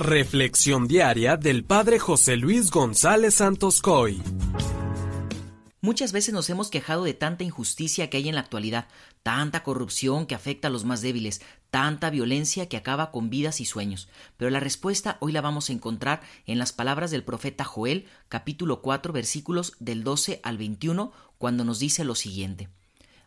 Reflexión diaria del Padre José Luis González Santos Coy. Muchas veces nos hemos quejado de tanta injusticia que hay en la actualidad, tanta corrupción que afecta a los más débiles, tanta violencia que acaba con vidas y sueños. Pero la respuesta hoy la vamos a encontrar en las palabras del profeta Joel, capítulo 4, versículos del 12 al 21, cuando nos dice lo siguiente.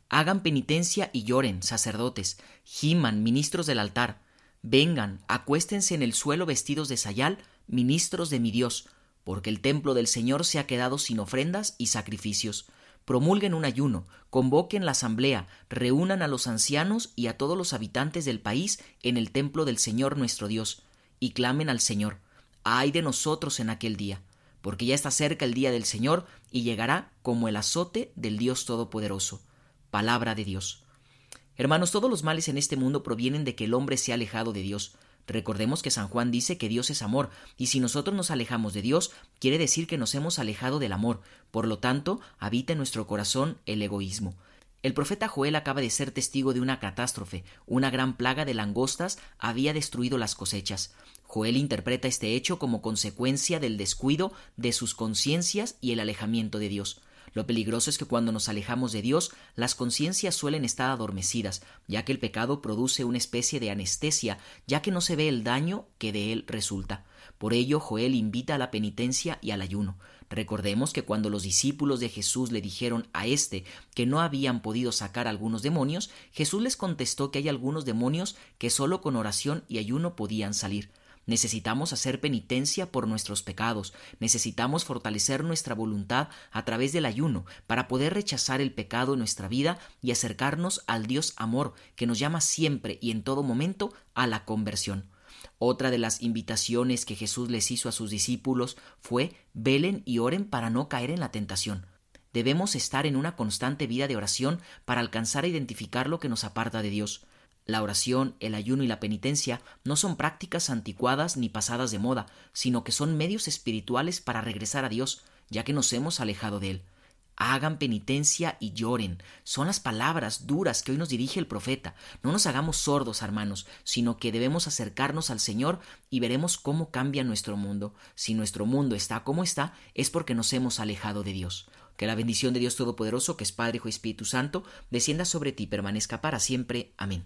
Hagan penitencia y lloren, sacerdotes, giman, ministros del altar, Vengan, acuéstense en el suelo vestidos de sayal, ministros de mi Dios, porque el templo del Señor se ha quedado sin ofrendas y sacrificios. Promulguen un ayuno, convoquen la asamblea, reúnan a los ancianos y a todos los habitantes del país en el templo del Señor nuestro Dios, y clamen al Señor. Ay de nosotros en aquel día, porque ya está cerca el día del Señor y llegará como el azote del Dios Todopoderoso. Palabra de Dios. Hermanos, todos los males en este mundo provienen de que el hombre se ha alejado de Dios. Recordemos que San Juan dice que Dios es amor, y si nosotros nos alejamos de Dios, quiere decir que nos hemos alejado del amor, por lo tanto, habita en nuestro corazón el egoísmo. El profeta Joel acaba de ser testigo de una catástrofe, una gran plaga de langostas había destruido las cosechas. Joel interpreta este hecho como consecuencia del descuido de sus conciencias y el alejamiento de Dios. Lo peligroso es que cuando nos alejamos de Dios, las conciencias suelen estar adormecidas, ya que el pecado produce una especie de anestesia, ya que no se ve el daño que de él resulta. Por ello, Joel invita a la penitencia y al ayuno. Recordemos que cuando los discípulos de Jesús le dijeron a éste que no habían podido sacar algunos demonios, Jesús les contestó que hay algunos demonios que solo con oración y ayuno podían salir. Necesitamos hacer penitencia por nuestros pecados, necesitamos fortalecer nuestra voluntad a través del ayuno para poder rechazar el pecado en nuestra vida y acercarnos al Dios amor que nos llama siempre y en todo momento a la conversión. Otra de las invitaciones que Jesús les hizo a sus discípulos fue velen y oren para no caer en la tentación. Debemos estar en una constante vida de oración para alcanzar a identificar lo que nos aparta de Dios. La oración, el ayuno y la penitencia no son prácticas anticuadas ni pasadas de moda, sino que son medios espirituales para regresar a Dios, ya que nos hemos alejado de Él. Hagan penitencia y lloren. Son las palabras duras que hoy nos dirige el profeta. No nos hagamos sordos, hermanos, sino que debemos acercarnos al Señor y veremos cómo cambia nuestro mundo. Si nuestro mundo está como está, es porque nos hemos alejado de Dios. Que la bendición de Dios Todopoderoso, que es Padre, Hijo y Espíritu Santo, descienda sobre ti y permanezca para siempre. Amén.